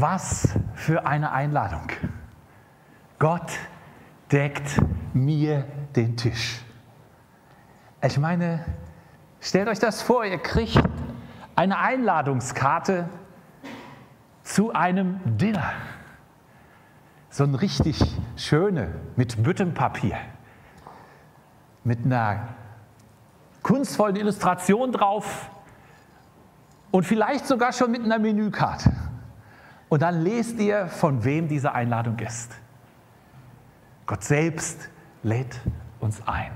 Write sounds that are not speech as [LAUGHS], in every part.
Was für eine Einladung. Gott deckt mir den Tisch. Ich meine, stellt euch das vor, ihr kriegt eine Einladungskarte zu einem Dinner. So ein richtig schöne mit Büttenpapier, mit einer kunstvollen Illustration drauf und vielleicht sogar schon mit einer Menükarte. Und dann lest ihr, von wem diese Einladung ist. Gott selbst lädt uns ein.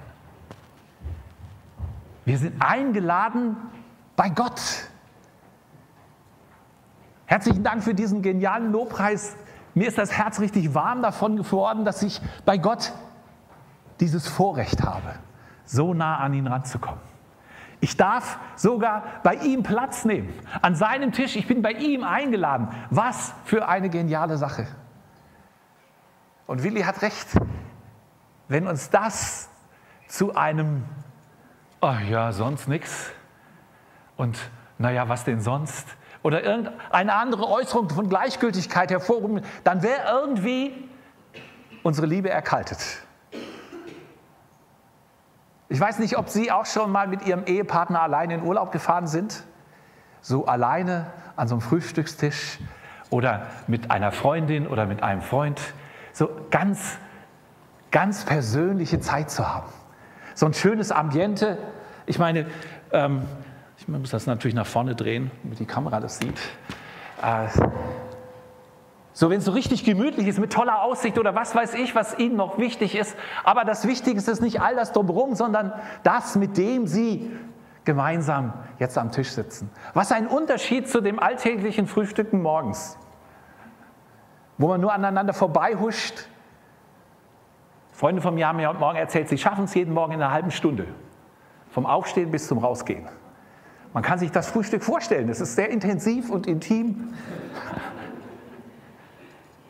Wir sind eingeladen bei Gott. Herzlichen Dank für diesen genialen Lobpreis. Mir ist das Herz richtig warm davon geworden, dass ich bei Gott dieses Vorrecht habe, so nah an ihn ranzukommen. Ich darf sogar bei ihm Platz nehmen, an seinem Tisch. Ich bin bei ihm eingeladen. Was für eine geniale Sache. Und Willi hat recht, wenn uns das zu einem, oh ja, sonst nichts und naja, was denn sonst? Oder irgendeine andere Äußerung von Gleichgültigkeit hervorrufen, dann wäre irgendwie unsere Liebe erkaltet. Ich weiß nicht, ob Sie auch schon mal mit Ihrem Ehepartner alleine in Urlaub gefahren sind. So alleine an so einem Frühstückstisch oder mit einer Freundin oder mit einem Freund. So ganz, ganz persönliche Zeit zu haben. So ein schönes Ambiente. Ich meine, ähm, ich muss das natürlich nach vorne drehen, damit die Kamera das sieht. Äh, so, wenn es so richtig gemütlich ist, mit toller Aussicht oder was weiß ich, was Ihnen noch wichtig ist. Aber das Wichtigste ist nicht all das drumherum, sondern das, mit dem Sie gemeinsam jetzt am Tisch sitzen. Was ein Unterschied zu dem alltäglichen Frühstücken morgens, wo man nur aneinander vorbeihuscht. Freunde von mir haben mir heute Morgen erzählt, sie schaffen es jeden Morgen in einer halben Stunde. Vom Aufstehen bis zum Rausgehen. Man kann sich das Frühstück vorstellen, es ist sehr intensiv und intim.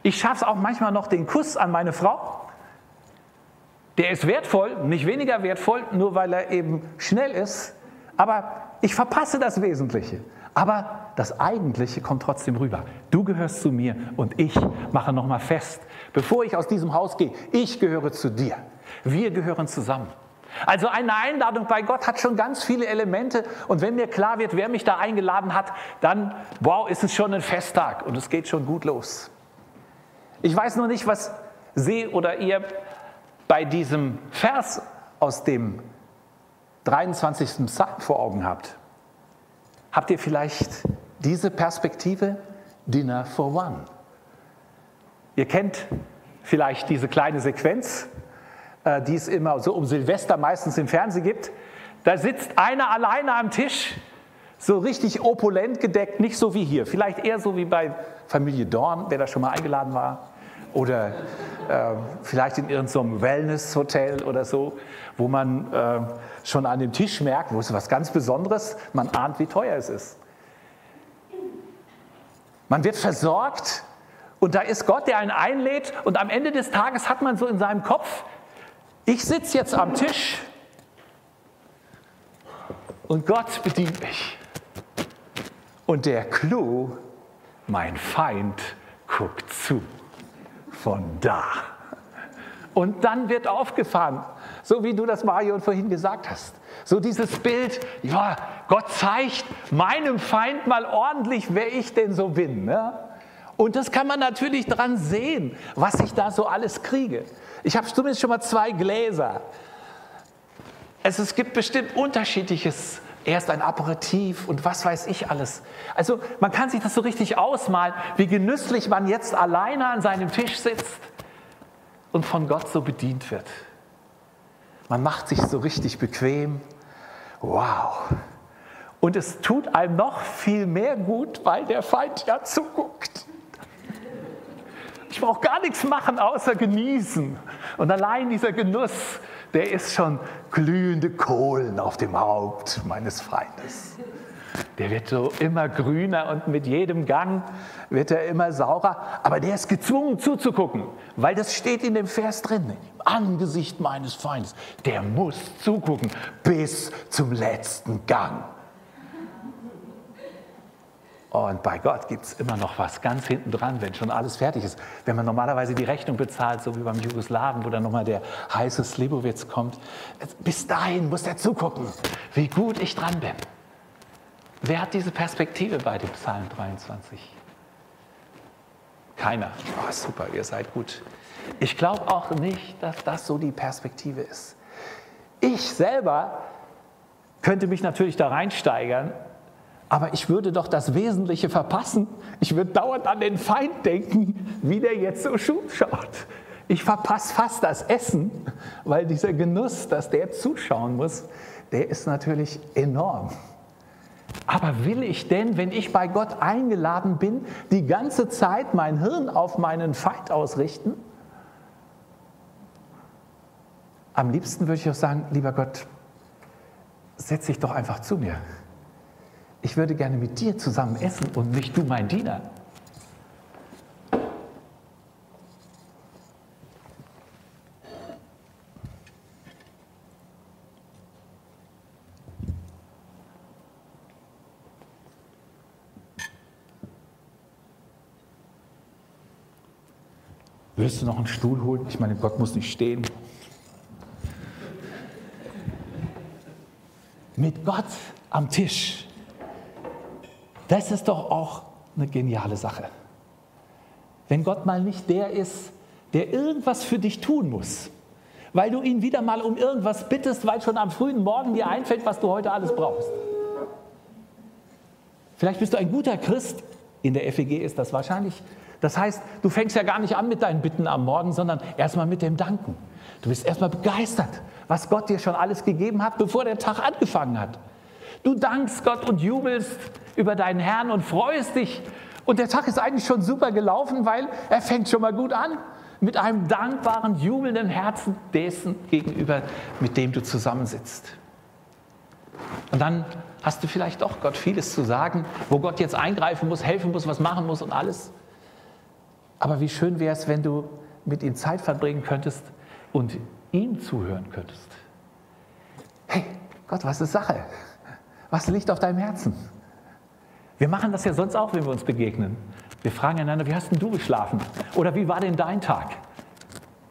Ich schaffe es auch manchmal noch den Kuss an meine Frau. Der ist wertvoll, nicht weniger wertvoll, nur weil er eben schnell ist. Aber ich verpasse das Wesentliche. Aber das Eigentliche kommt trotzdem rüber. Du gehörst zu mir und ich mache nochmal fest, bevor ich aus diesem Haus gehe, ich gehöre zu dir. Wir gehören zusammen. Also eine Einladung bei Gott hat schon ganz viele Elemente und wenn mir klar wird, wer mich da eingeladen hat, dann, wow, ist es schon ein Festtag und es geht schon gut los. Ich weiß nur nicht, was Sie oder ihr bei diesem Vers aus dem 23. Psalm vor Augen habt. Habt ihr vielleicht diese Perspektive? Dinner for One. Ihr kennt vielleicht diese kleine Sequenz, äh, die es immer so um Silvester meistens im Fernsehen gibt. Da sitzt einer alleine am Tisch, so richtig opulent gedeckt, nicht so wie hier, vielleicht eher so wie bei Familie Dorn, wer da schon mal eingeladen war oder äh, vielleicht in irgendeinem Wellness-Hotel oder so, wo man äh, schon an dem Tisch merkt, wo ist was ganz Besonderes, man ahnt, wie teuer es ist. Man wird versorgt und da ist Gott, der einen einlädt und am Ende des Tages hat man so in seinem Kopf, ich sitze jetzt am Tisch und Gott bedient mich. Und der Clou, mein Feind, guckt zu von da. Und dann wird aufgefahren, so wie du das Marion vorhin gesagt hast. So dieses Bild, ja, Gott zeigt meinem Feind mal ordentlich, wer ich denn so bin. Ne? Und das kann man natürlich dran sehen, was ich da so alles kriege. Ich habe zumindest schon mal zwei Gläser. Es, es gibt bestimmt unterschiedliches erst ein Aperitif und was weiß ich alles. Also man kann sich das so richtig ausmalen, wie genüsslich man jetzt alleine an seinem Tisch sitzt und von Gott so bedient wird. Man macht sich so richtig bequem. Wow. Und es tut einem noch viel mehr gut, weil der Feind ja zuguckt. Ich brauche gar nichts machen, außer genießen. Und allein dieser Genuss, der ist schon glühende Kohlen auf dem Haupt meines Feindes. Der wird so immer grüner und mit jedem Gang wird er immer saurer. Aber der ist gezwungen zuzugucken, weil das steht in dem Vers drin. Im Angesicht meines Feindes. Der muss zugucken bis zum letzten Gang. Und bei Gott gibt es immer noch was ganz hinten dran, wenn schon alles fertig ist. Wenn man normalerweise die Rechnung bezahlt, so wie beim Jugoslawen, wo dann nochmal der heiße Slibowitz kommt. Bis dahin muss er zugucken, wie gut ich dran bin. Wer hat diese Perspektive bei dem Psalm 23? Keiner. Oh, super, ihr seid gut. Ich glaube auch nicht, dass das so die Perspektive ist. Ich selber könnte mich natürlich da reinsteigern aber ich würde doch das Wesentliche verpassen. Ich würde dauernd an den Feind denken, wie der jetzt so schaut. Ich verpasse fast das Essen, weil dieser Genuss, dass der zuschauen muss, der ist natürlich enorm. Aber will ich denn, wenn ich bei Gott eingeladen bin, die ganze Zeit mein Hirn auf meinen Feind ausrichten? Am liebsten würde ich auch sagen, lieber Gott, setz dich doch einfach zu mir ich würde gerne mit dir zusammen essen und nicht du mein Diener. Willst du noch einen Stuhl holen? Ich meine, Gott muss nicht stehen. Mit Gott am Tisch das ist doch auch eine geniale Sache. Wenn Gott mal nicht der ist, der irgendwas für dich tun muss, weil du ihn wieder mal um irgendwas bittest, weil schon am frühen Morgen dir einfällt, was du heute alles brauchst. Vielleicht bist du ein guter Christ, in der FEG ist das wahrscheinlich. Das heißt, du fängst ja gar nicht an mit deinen Bitten am Morgen, sondern erstmal mit dem Danken. Du bist erstmal begeistert, was Gott dir schon alles gegeben hat, bevor der Tag angefangen hat. Du dankst Gott und jubelst über deinen Herrn und freust dich. Und der Tag ist eigentlich schon super gelaufen, weil er fängt schon mal gut an. Mit einem dankbaren, jubelnden Herzen dessen gegenüber, mit dem du zusammensitzt. Und dann hast du vielleicht doch Gott vieles zu sagen, wo Gott jetzt eingreifen muss, helfen muss, was machen muss und alles. Aber wie schön wäre es, wenn du mit ihm Zeit verbringen könntest und ihm zuhören könntest. Hey, Gott, was ist Sache? Was liegt auf deinem Herzen? Wir machen das ja sonst auch, wenn wir uns begegnen. Wir fragen einander, wie hast denn du geschlafen? Oder wie war denn dein Tag?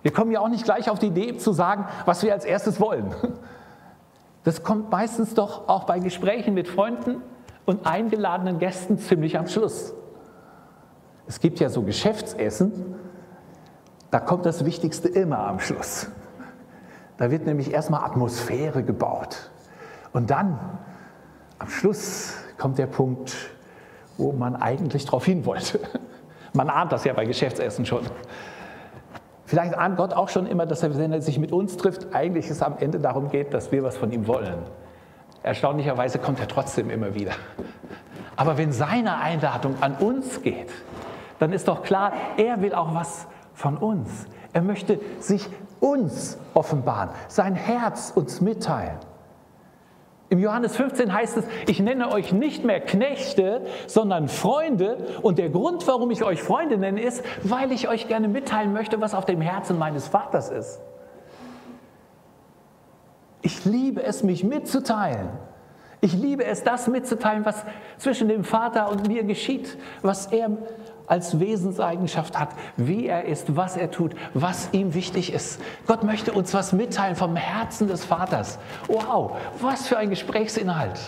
Wir kommen ja auch nicht gleich auf die Idee zu sagen, was wir als erstes wollen. Das kommt meistens doch auch bei Gesprächen mit Freunden und eingeladenen Gästen ziemlich am Schluss. Es gibt ja so Geschäftsessen, da kommt das Wichtigste immer am Schluss. Da wird nämlich erstmal Atmosphäre gebaut. Und dann am Schluss kommt der Punkt, wo man eigentlich darauf hin wollte. [LAUGHS] Man ahnt das ja bei Geschäftsessen schon. Vielleicht ahnt Gott auch schon immer, dass er, wenn er sich mit uns trifft, eigentlich es am Ende darum geht, dass wir was von ihm wollen. Erstaunlicherweise kommt er trotzdem immer wieder. Aber wenn seine Einladung an uns geht, dann ist doch klar, er will auch was von uns. Er möchte sich uns offenbaren, sein Herz uns mitteilen. Im Johannes 15 heißt es, ich nenne euch nicht mehr Knechte, sondern Freunde. Und der Grund, warum ich euch Freunde nenne, ist, weil ich euch gerne mitteilen möchte, was auf dem Herzen meines Vaters ist. Ich liebe es, mich mitzuteilen. Ich liebe es, das mitzuteilen, was zwischen dem Vater und mir geschieht, was er als Wesenseigenschaft hat, wie er ist, was er tut, was ihm wichtig ist. Gott möchte uns was mitteilen vom Herzen des Vaters. Wow, was für ein Gesprächsinhalt,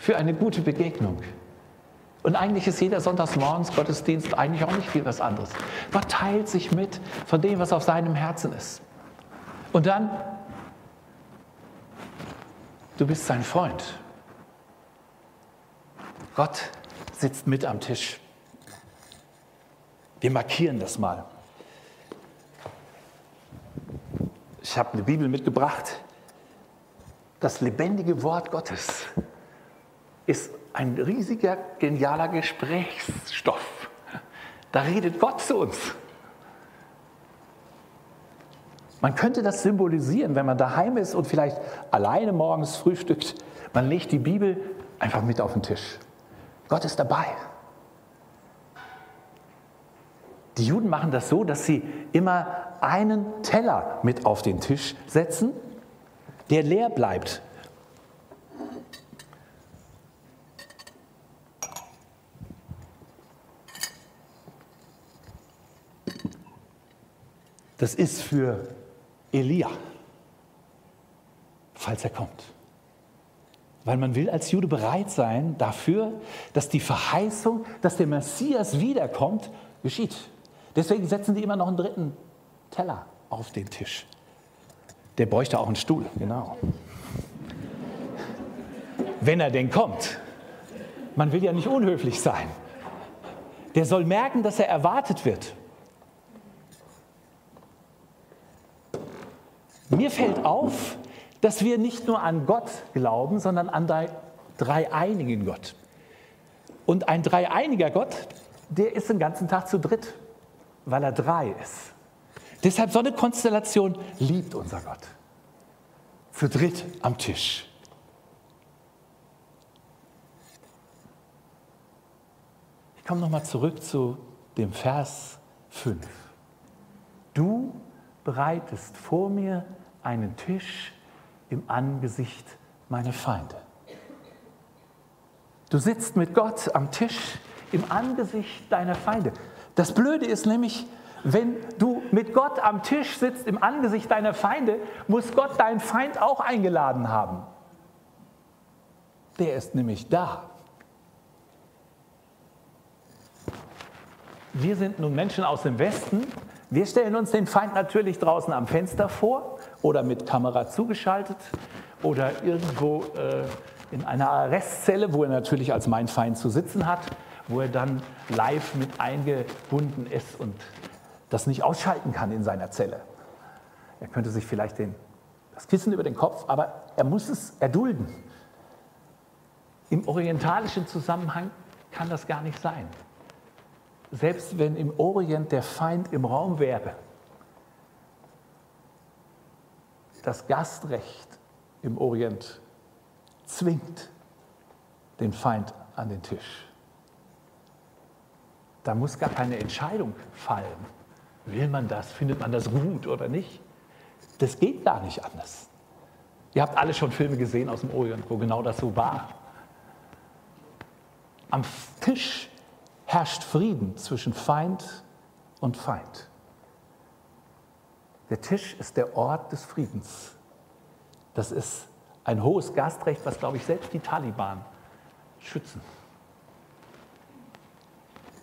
für eine gute Begegnung. Und eigentlich ist jeder Sonntagsmorgens Gottesdienst eigentlich auch nicht viel was anderes. Gott teilt sich mit von dem, was auf seinem Herzen ist. Und dann, du bist sein Freund. Gott sitzt mit am Tisch. Wir markieren das mal. Ich habe eine Bibel mitgebracht. Das lebendige Wort Gottes ist ein riesiger, genialer Gesprächsstoff. Da redet Gott zu uns. Man könnte das symbolisieren, wenn man daheim ist und vielleicht alleine morgens frühstückt. Man legt die Bibel einfach mit auf den Tisch. Gott ist dabei. Die Juden machen das so, dass sie immer einen Teller mit auf den Tisch setzen, der leer bleibt. Das ist für Elia, falls er kommt. Weil man will als Jude bereit sein dafür, dass die Verheißung, dass der Messias wiederkommt, geschieht. Deswegen setzen die immer noch einen dritten Teller auf den Tisch. Der bräuchte auch einen Stuhl, genau. Wenn er denn kommt. Man will ja nicht unhöflich sein. Der soll merken, dass er erwartet wird. Mir fällt auf, dass wir nicht nur an Gott glauben, sondern an den dreieinigen Gott. Und ein dreieiniger Gott, der ist den ganzen Tag zu dritt, weil er drei ist. Deshalb so eine Konstellation liebt unser Gott. Zu dritt am Tisch. Ich komme nochmal zurück zu dem Vers 5. Du bereitest vor mir einen Tisch im Angesicht meiner Feinde. Du sitzt mit Gott am Tisch im Angesicht deiner Feinde. Das Blöde ist nämlich, wenn du mit Gott am Tisch sitzt im Angesicht deiner Feinde, muss Gott deinen Feind auch eingeladen haben. Der ist nämlich da. Wir sind nun Menschen aus dem Westen. Wir stellen uns den Feind natürlich draußen am Fenster vor oder mit Kamera zugeschaltet oder irgendwo äh, in einer Arrestzelle, wo er natürlich als mein Feind zu sitzen hat, wo er dann live mit eingebunden ist und das nicht ausschalten kann in seiner Zelle. Er könnte sich vielleicht den, das Kissen über den Kopf, aber er muss es erdulden. Im orientalischen Zusammenhang kann das gar nicht sein. Selbst wenn im Orient der Feind im Raum wäre, das Gastrecht im Orient zwingt den Feind an den Tisch. Da muss gar keine Entscheidung fallen. Will man das? Findet man das gut oder nicht? Das geht gar nicht anders. Ihr habt alle schon Filme gesehen aus dem Orient, wo genau das so war. Am Tisch herrscht Frieden zwischen Feind und Feind. Der Tisch ist der Ort des Friedens. Das ist ein hohes Gastrecht, was, glaube ich, selbst die Taliban schützen.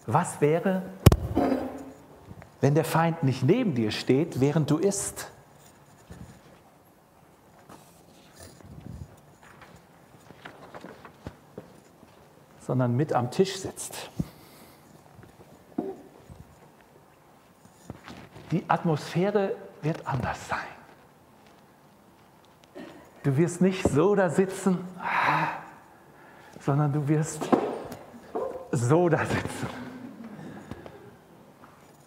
Was wäre, wenn der Feind nicht neben dir steht, während du isst? sondern mit am Tisch sitzt. Die Atmosphäre wird anders sein. Du wirst nicht so da sitzen, sondern du wirst so da sitzen.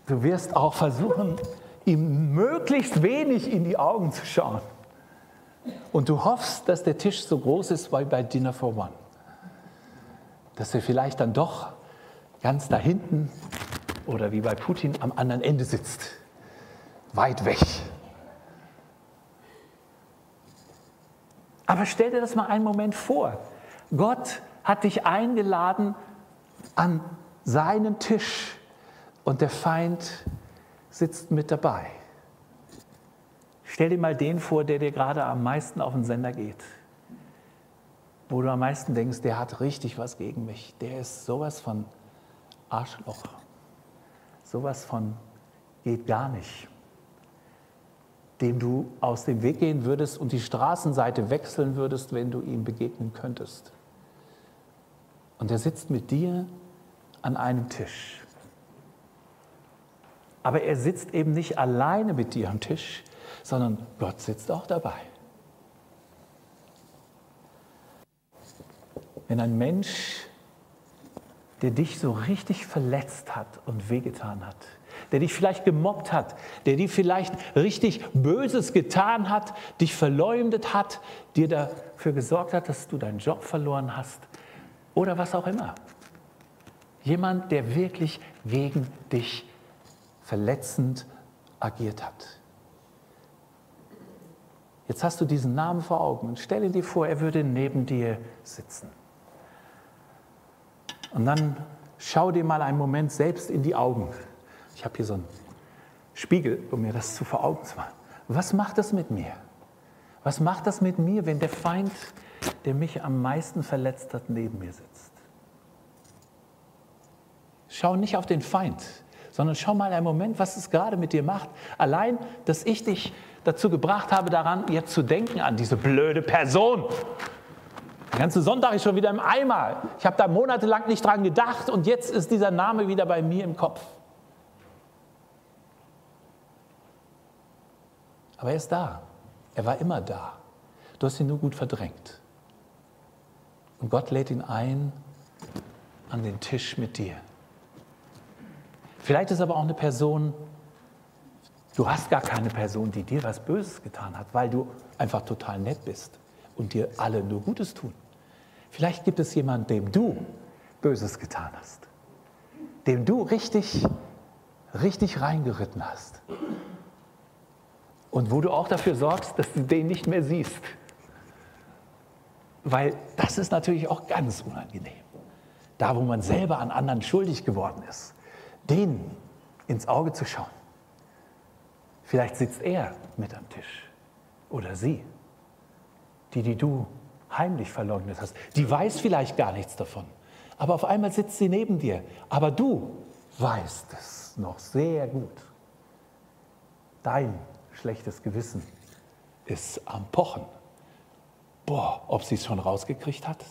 Du wirst auch versuchen, ihm möglichst wenig in die Augen zu schauen. Und du hoffst, dass der Tisch so groß ist wie bei Dinner for One. Dass er vielleicht dann doch ganz da hinten oder wie bei Putin am anderen Ende sitzt weit weg. Aber stell dir das mal einen Moment vor. Gott hat dich eingeladen an seinem Tisch und der Feind sitzt mit dabei. Stell dir mal den vor, der dir gerade am meisten auf den Sender geht. Wo du am meisten denkst, der hat richtig was gegen mich. Der ist sowas von Arschloch. Sowas von geht gar nicht dem du aus dem Weg gehen würdest und die Straßenseite wechseln würdest, wenn du ihm begegnen könntest. Und er sitzt mit dir an einem Tisch. Aber er sitzt eben nicht alleine mit dir am Tisch, sondern Gott sitzt auch dabei. Wenn ein Mensch, der dich so richtig verletzt hat und wehgetan hat, der dich vielleicht gemobbt hat, der dir vielleicht richtig Böses getan hat, dich verleumdet hat, dir dafür gesorgt hat, dass du deinen Job verloren hast oder was auch immer. Jemand, der wirklich gegen dich verletzend agiert hat. Jetzt hast du diesen Namen vor Augen und stell dir vor, er würde neben dir sitzen. Und dann schau dir mal einen Moment selbst in die Augen. Ich habe hier so ein Spiegel, um mir das zu vor Augen zu machen. Was macht das mit mir? Was macht das mit mir, wenn der Feind, der mich am meisten verletzt hat, neben mir sitzt? Schau nicht auf den Feind, sondern schau mal einen Moment, was es gerade mit dir macht. Allein, dass ich dich dazu gebracht habe, daran jetzt zu denken, an diese blöde Person. Der ganze Sonntag ist schon wieder im Eimer. Ich habe da monatelang nicht dran gedacht und jetzt ist dieser Name wieder bei mir im Kopf. Aber er ist da. Er war immer da. Du hast ihn nur gut verdrängt. Und Gott lädt ihn ein an den Tisch mit dir. Vielleicht ist aber auch eine Person, du hast gar keine Person, die dir was Böses getan hat, weil du einfach total nett bist und dir alle nur Gutes tun. Vielleicht gibt es jemanden, dem du Böses getan hast, dem du richtig, richtig reingeritten hast und wo du auch dafür sorgst, dass du den nicht mehr siehst. Weil das ist natürlich auch ganz unangenehm. Da, wo man selber an anderen schuldig geworden ist, den ins Auge zu schauen. Vielleicht sitzt er mit am Tisch oder sie, die, die du heimlich verleugnet hast. Die weiß vielleicht gar nichts davon, aber auf einmal sitzt sie neben dir. Aber du weißt es noch sehr gut. Dein schlechtes Gewissen ist am Pochen. Boah, ob sie es schon rausgekriegt hat?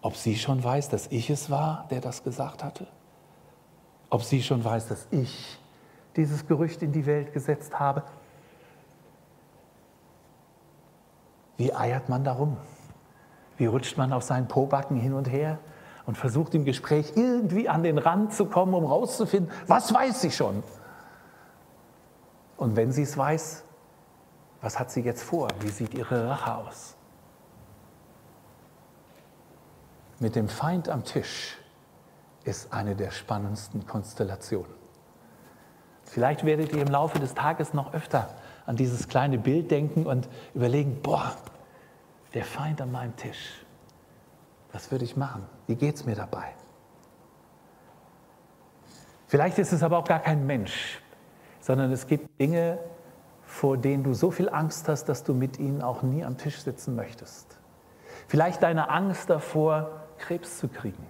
Ob sie schon weiß, dass ich es war, der das gesagt hatte? Ob sie schon weiß, dass ich dieses Gerücht in die Welt gesetzt habe? Wie eiert man darum? Wie rutscht man auf seinen Pobacken hin und her und versucht im Gespräch irgendwie an den Rand zu kommen, um rauszufinden, was weiß sie schon? Und wenn sie es weiß, was hat sie jetzt vor? Wie sieht ihre Rache aus? Mit dem Feind am Tisch ist eine der spannendsten Konstellationen. Vielleicht werdet ihr im Laufe des Tages noch öfter an dieses kleine Bild denken und überlegen, boah, der Feind an meinem Tisch, was würde ich machen? Wie geht es mir dabei? Vielleicht ist es aber auch gar kein Mensch, sondern es gibt Dinge, vor denen du so viel Angst hast, dass du mit ihnen auch nie am Tisch sitzen möchtest. Vielleicht deine Angst davor, Krebs zu kriegen,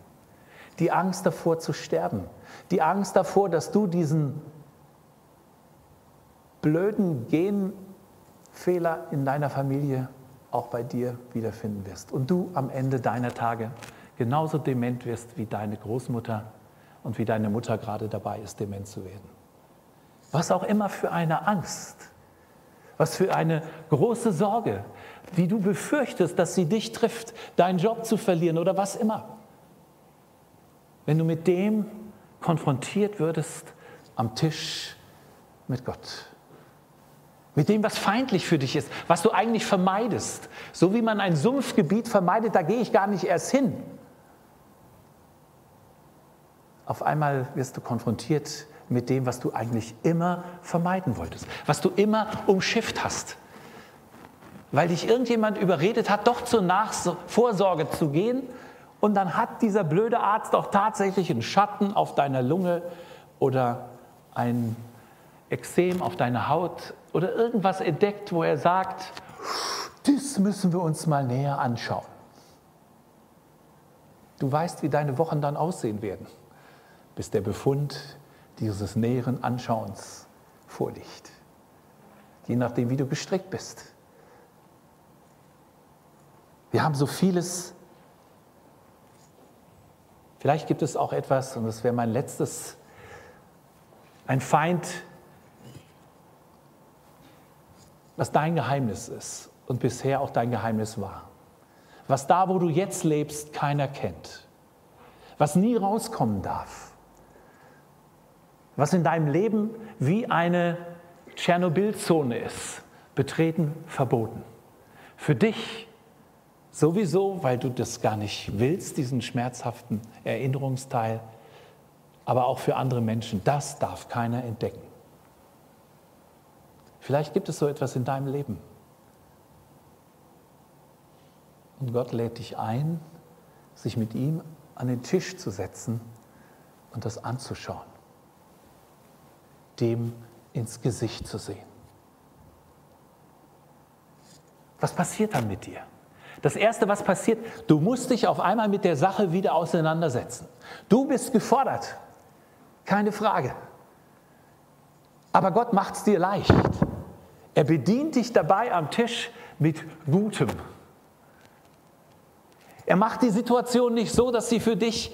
die Angst davor zu sterben, die Angst davor, dass du diesen blöden Genfehler in deiner Familie auch bei dir wiederfinden wirst und du am Ende deiner Tage genauso dement wirst wie deine Großmutter und wie deine Mutter gerade dabei ist, dement zu werden. Was auch immer für eine Angst, was für eine große Sorge, wie du befürchtest, dass sie dich trifft, deinen Job zu verlieren oder was immer. Wenn du mit dem konfrontiert würdest am Tisch mit Gott. Mit dem, was feindlich für dich ist, was du eigentlich vermeidest. So wie man ein Sumpfgebiet vermeidet, da gehe ich gar nicht erst hin. Auf einmal wirst du konfrontiert mit dem, was du eigentlich immer vermeiden wolltest, was du immer umschifft hast weil dich irgendjemand überredet hat, doch zur Nachvorsorge zu gehen. Und dann hat dieser blöde Arzt auch tatsächlich einen Schatten auf deiner Lunge oder ein Exem auf deiner Haut oder irgendwas entdeckt, wo er sagt, das müssen wir uns mal näher anschauen. Du weißt, wie deine Wochen dann aussehen werden, bis der Befund dieses näheren Anschauens vorliegt. Je nachdem, wie du gestrickt bist. Wir haben so vieles. Vielleicht gibt es auch etwas, und das wäre mein letztes, ein Feind, was dein Geheimnis ist und bisher auch dein Geheimnis war. Was da, wo du jetzt lebst, keiner kennt. Was nie rauskommen darf. Was in deinem Leben wie eine Tschernobyl-Zone ist. Betreten, verboten. Für dich Sowieso, weil du das gar nicht willst, diesen schmerzhaften Erinnerungsteil, aber auch für andere Menschen. Das darf keiner entdecken. Vielleicht gibt es so etwas in deinem Leben. Und Gott lädt dich ein, sich mit ihm an den Tisch zu setzen und das anzuschauen. Dem ins Gesicht zu sehen. Was passiert dann mit dir? Das Erste, was passiert, du musst dich auf einmal mit der Sache wieder auseinandersetzen. Du bist gefordert, keine Frage. Aber Gott macht es dir leicht. Er bedient dich dabei am Tisch mit Gutem. Er macht die Situation nicht so, dass sie für dich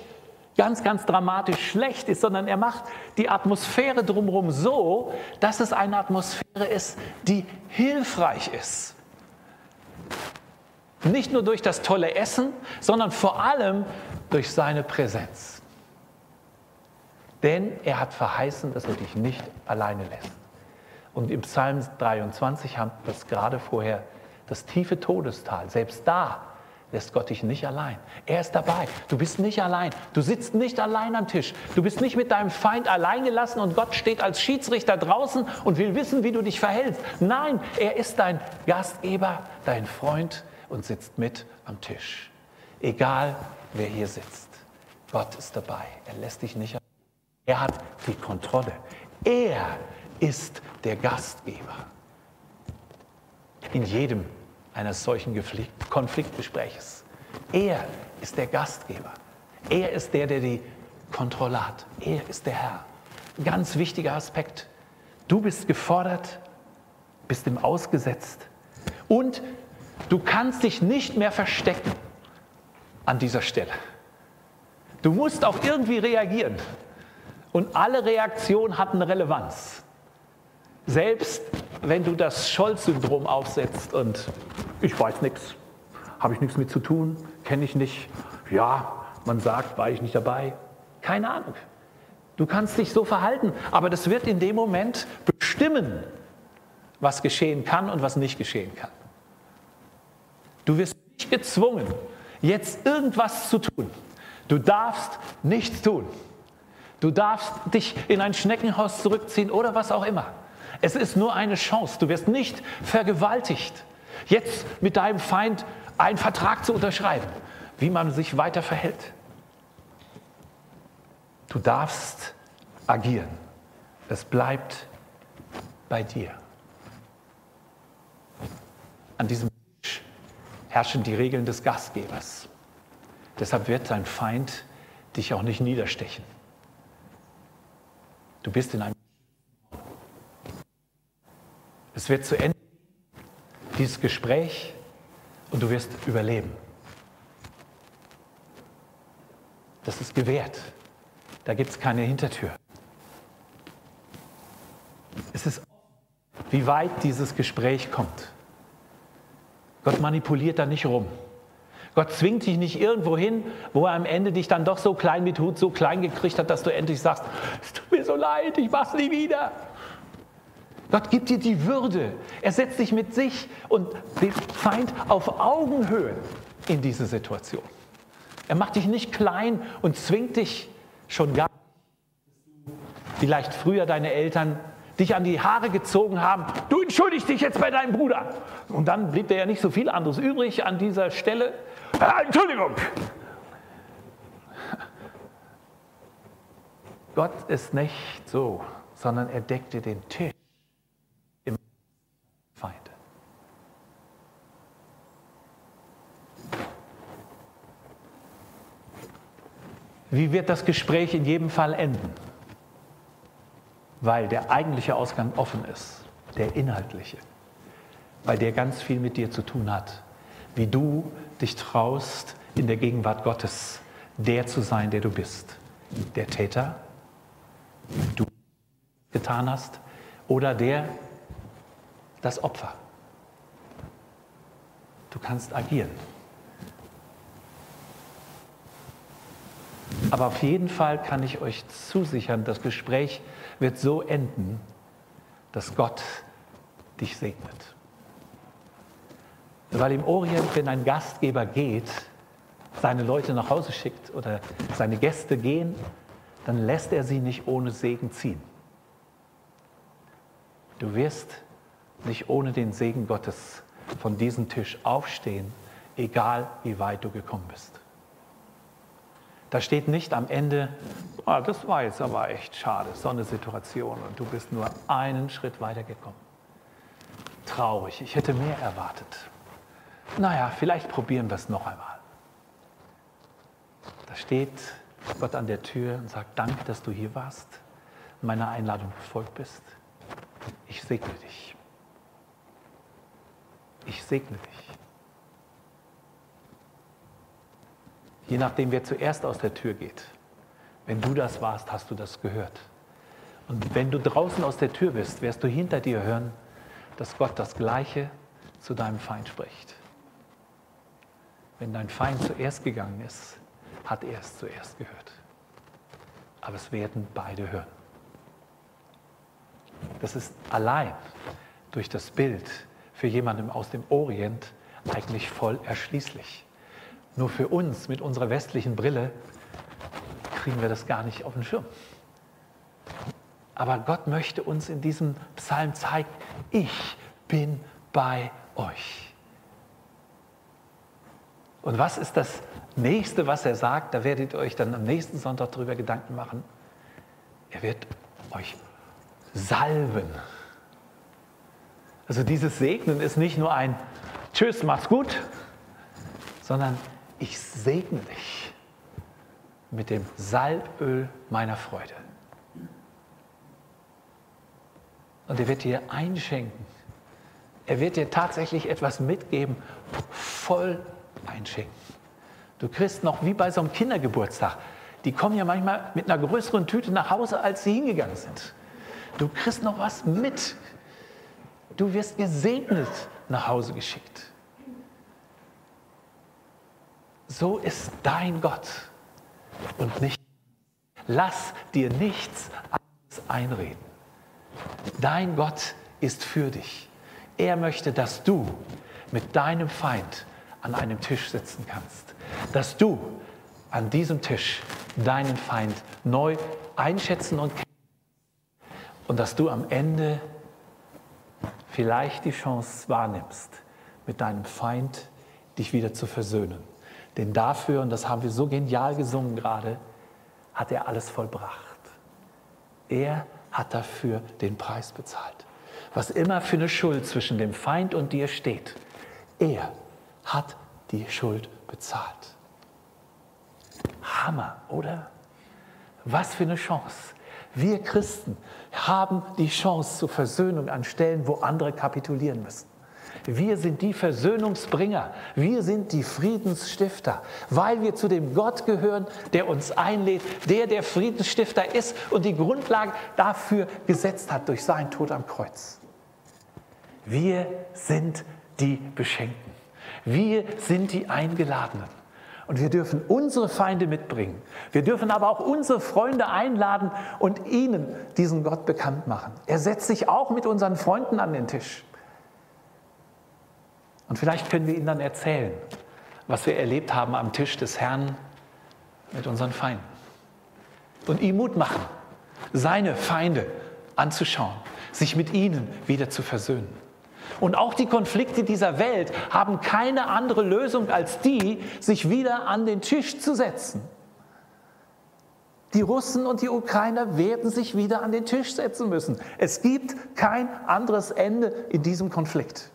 ganz, ganz dramatisch schlecht ist, sondern er macht die Atmosphäre drumherum so, dass es eine Atmosphäre ist, die hilfreich ist. Nicht nur durch das tolle Essen, sondern vor allem durch seine Präsenz. Denn er hat verheißen, dass er dich nicht alleine lässt. Und im Psalm 23 haben wir es gerade vorher, das tiefe Todestal. Selbst da lässt Gott dich nicht allein. Er ist dabei. Du bist nicht allein. Du sitzt nicht allein am Tisch. Du bist nicht mit deinem Feind allein gelassen und Gott steht als Schiedsrichter draußen und will wissen, wie du dich verhältst. Nein, er ist dein Gastgeber, dein Freund und sitzt mit am Tisch. Egal, wer hier sitzt. Gott ist dabei. Er lässt dich nicht. Er hat die Kontrolle. Er ist der Gastgeber. In jedem eines solchen Konfliktgespräches. Er ist der Gastgeber. Er ist der, der die Kontrolle hat. Er ist der Herr. Ganz wichtiger Aspekt. Du bist gefordert, bist ihm ausgesetzt und du kannst dich nicht mehr verstecken an dieser Stelle. Du musst auch irgendwie reagieren. Und alle Reaktionen hatten Relevanz. Selbst wenn du das Scholz-Syndrom aufsetzt und ich weiß nichts, habe ich nichts mit zu tun, kenne ich nicht, ja, man sagt, war ich nicht dabei, keine Ahnung. Du kannst dich so verhalten, aber das wird in dem Moment bestimmen, was geschehen kann und was nicht geschehen kann. Du wirst nicht gezwungen, jetzt irgendwas zu tun. Du darfst nichts tun. Du darfst dich in ein Schneckenhaus zurückziehen oder was auch immer. Es ist nur eine Chance. Du wirst nicht vergewaltigt, jetzt mit deinem Feind einen Vertrag zu unterschreiben, wie man sich weiter verhält. Du darfst agieren. Es bleibt bei dir. An diesem herrschen die Regeln des Gastgebers. Deshalb wird dein Feind dich auch nicht niederstechen. Du bist in einem. Es wird zu Ende, dieses Gespräch, und du wirst überleben. Das ist gewährt. Da gibt es keine Hintertür. Es ist, wie weit dieses Gespräch kommt. Gott manipuliert da nicht rum. Gott zwingt dich nicht irgendwo hin, wo er am Ende dich dann doch so klein mit Hut, so klein gekriegt hat, dass du endlich sagst, es tut mir so leid, ich mach's nie wieder. Gott gibt dir die Würde. Er setzt dich mit sich und dem Feind auf Augenhöhe in diese Situation. Er macht dich nicht klein und zwingt dich schon gar nicht. Vielleicht früher deine Eltern dich an die Haare gezogen haben, du entschuldigst dich jetzt bei deinem Bruder. Und dann blieb dir ja nicht so viel anderes übrig an dieser Stelle. Äh, Entschuldigung. Gott ist nicht so, sondern er deckte den Tisch im Feind. Wie wird das Gespräch in jedem Fall enden? Weil der eigentliche Ausgang offen ist, der inhaltliche, weil der ganz viel mit dir zu tun hat, wie du dich traust, in der Gegenwart Gottes der zu sein, der du bist. Der Täter, du getan hast, oder der, das Opfer. Du kannst agieren. Aber auf jeden Fall kann ich euch zusichern, das Gespräch wird so enden, dass Gott dich segnet. Weil im Orient, wenn ein Gastgeber geht, seine Leute nach Hause schickt oder seine Gäste gehen, dann lässt er sie nicht ohne Segen ziehen. Du wirst nicht ohne den Segen Gottes von diesem Tisch aufstehen, egal wie weit du gekommen bist. Da steht nicht am Ende, ah, das war jetzt aber echt schade, so eine Situation und du bist nur einen Schritt weitergekommen. Traurig, ich hätte mehr erwartet. Naja, vielleicht probieren wir es noch einmal. Da steht Gott an der Tür und sagt, danke, dass du hier warst, meiner Einladung gefolgt bist. Ich segne dich. Ich segne dich. Je nachdem, wer zuerst aus der Tür geht. Wenn du das warst, hast du das gehört. Und wenn du draußen aus der Tür bist, wirst du hinter dir hören, dass Gott das Gleiche zu deinem Feind spricht. Wenn dein Feind zuerst gegangen ist, hat er es zuerst gehört. Aber es werden beide hören. Das ist allein durch das Bild für jemanden aus dem Orient eigentlich voll erschließlich. Nur für uns mit unserer westlichen Brille kriegen wir das gar nicht auf den Schirm. Aber Gott möchte uns in diesem Psalm zeigen, ich bin bei euch. Und was ist das nächste, was er sagt? Da werdet ihr euch dann am nächsten Sonntag darüber Gedanken machen. Er wird euch salben. Also dieses Segnen ist nicht nur ein Tschüss, mach's gut, sondern ich segne dich mit dem Salböl meiner Freude. Und er wird dir einschenken. Er wird dir tatsächlich etwas mitgeben, voll einschenken. Du kriegst noch wie bei so einem Kindergeburtstag. Die kommen ja manchmal mit einer größeren Tüte nach Hause, als sie hingegangen sind. Du kriegst noch was mit. Du wirst gesegnet nach Hause geschickt. So ist dein Gott und nicht. Lass dir nichts anderes einreden. Dein Gott ist für dich. Er möchte, dass du mit deinem Feind an einem Tisch sitzen kannst. Dass du an diesem Tisch deinen Feind neu einschätzen und kennen und dass du am Ende vielleicht die Chance wahrnimmst, mit deinem Feind dich wieder zu versöhnen. Denn dafür, und das haben wir so genial gesungen gerade, hat er alles vollbracht. Er hat dafür den Preis bezahlt. Was immer für eine Schuld zwischen dem Feind und dir steht, er hat die Schuld bezahlt. Hammer, oder? Was für eine Chance. Wir Christen haben die Chance zur Versöhnung an Stellen, wo andere kapitulieren müssen. Wir sind die Versöhnungsbringer. Wir sind die Friedensstifter, weil wir zu dem Gott gehören, der uns einlädt, der der Friedensstifter ist und die Grundlage dafür gesetzt hat durch seinen Tod am Kreuz. Wir sind die Beschenkten. Wir sind die Eingeladenen. Und wir dürfen unsere Feinde mitbringen. Wir dürfen aber auch unsere Freunde einladen und ihnen diesen Gott bekannt machen. Er setzt sich auch mit unseren Freunden an den Tisch. Und vielleicht können wir ihnen dann erzählen, was wir erlebt haben am Tisch des Herrn mit unseren Feinden. Und ihm Mut machen, seine Feinde anzuschauen, sich mit ihnen wieder zu versöhnen. Und auch die Konflikte dieser Welt haben keine andere Lösung als die, sich wieder an den Tisch zu setzen. Die Russen und die Ukrainer werden sich wieder an den Tisch setzen müssen. Es gibt kein anderes Ende in diesem Konflikt.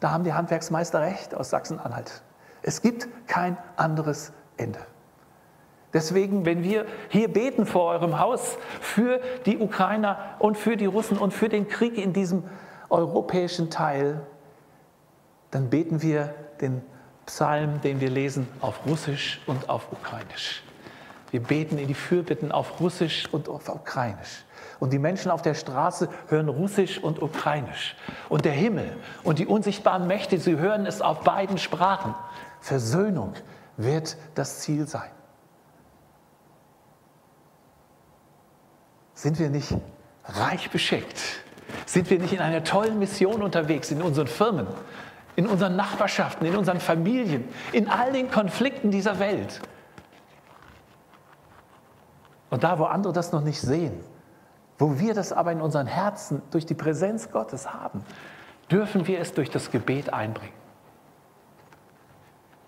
Da haben die Handwerksmeister recht aus Sachsen-Anhalt. Es gibt kein anderes Ende. Deswegen, wenn wir hier beten vor eurem Haus für die Ukrainer und für die Russen und für den Krieg in diesem europäischen Teil, dann beten wir den Psalm, den wir lesen, auf Russisch und auf Ukrainisch. Wir beten in die Fürbitten auf Russisch und auf Ukrainisch. Und die Menschen auf der Straße hören Russisch und Ukrainisch. Und der Himmel und die unsichtbaren Mächte, sie hören es auf beiden Sprachen. Versöhnung wird das Ziel sein. Sind wir nicht reich beschickt? Sind wir nicht in einer tollen Mission unterwegs, in unseren Firmen, in unseren Nachbarschaften, in unseren Familien, in all den Konflikten dieser Welt? Und da, wo andere das noch nicht sehen, wo wir das aber in unseren Herzen durch die Präsenz Gottes haben, dürfen wir es durch das Gebet einbringen.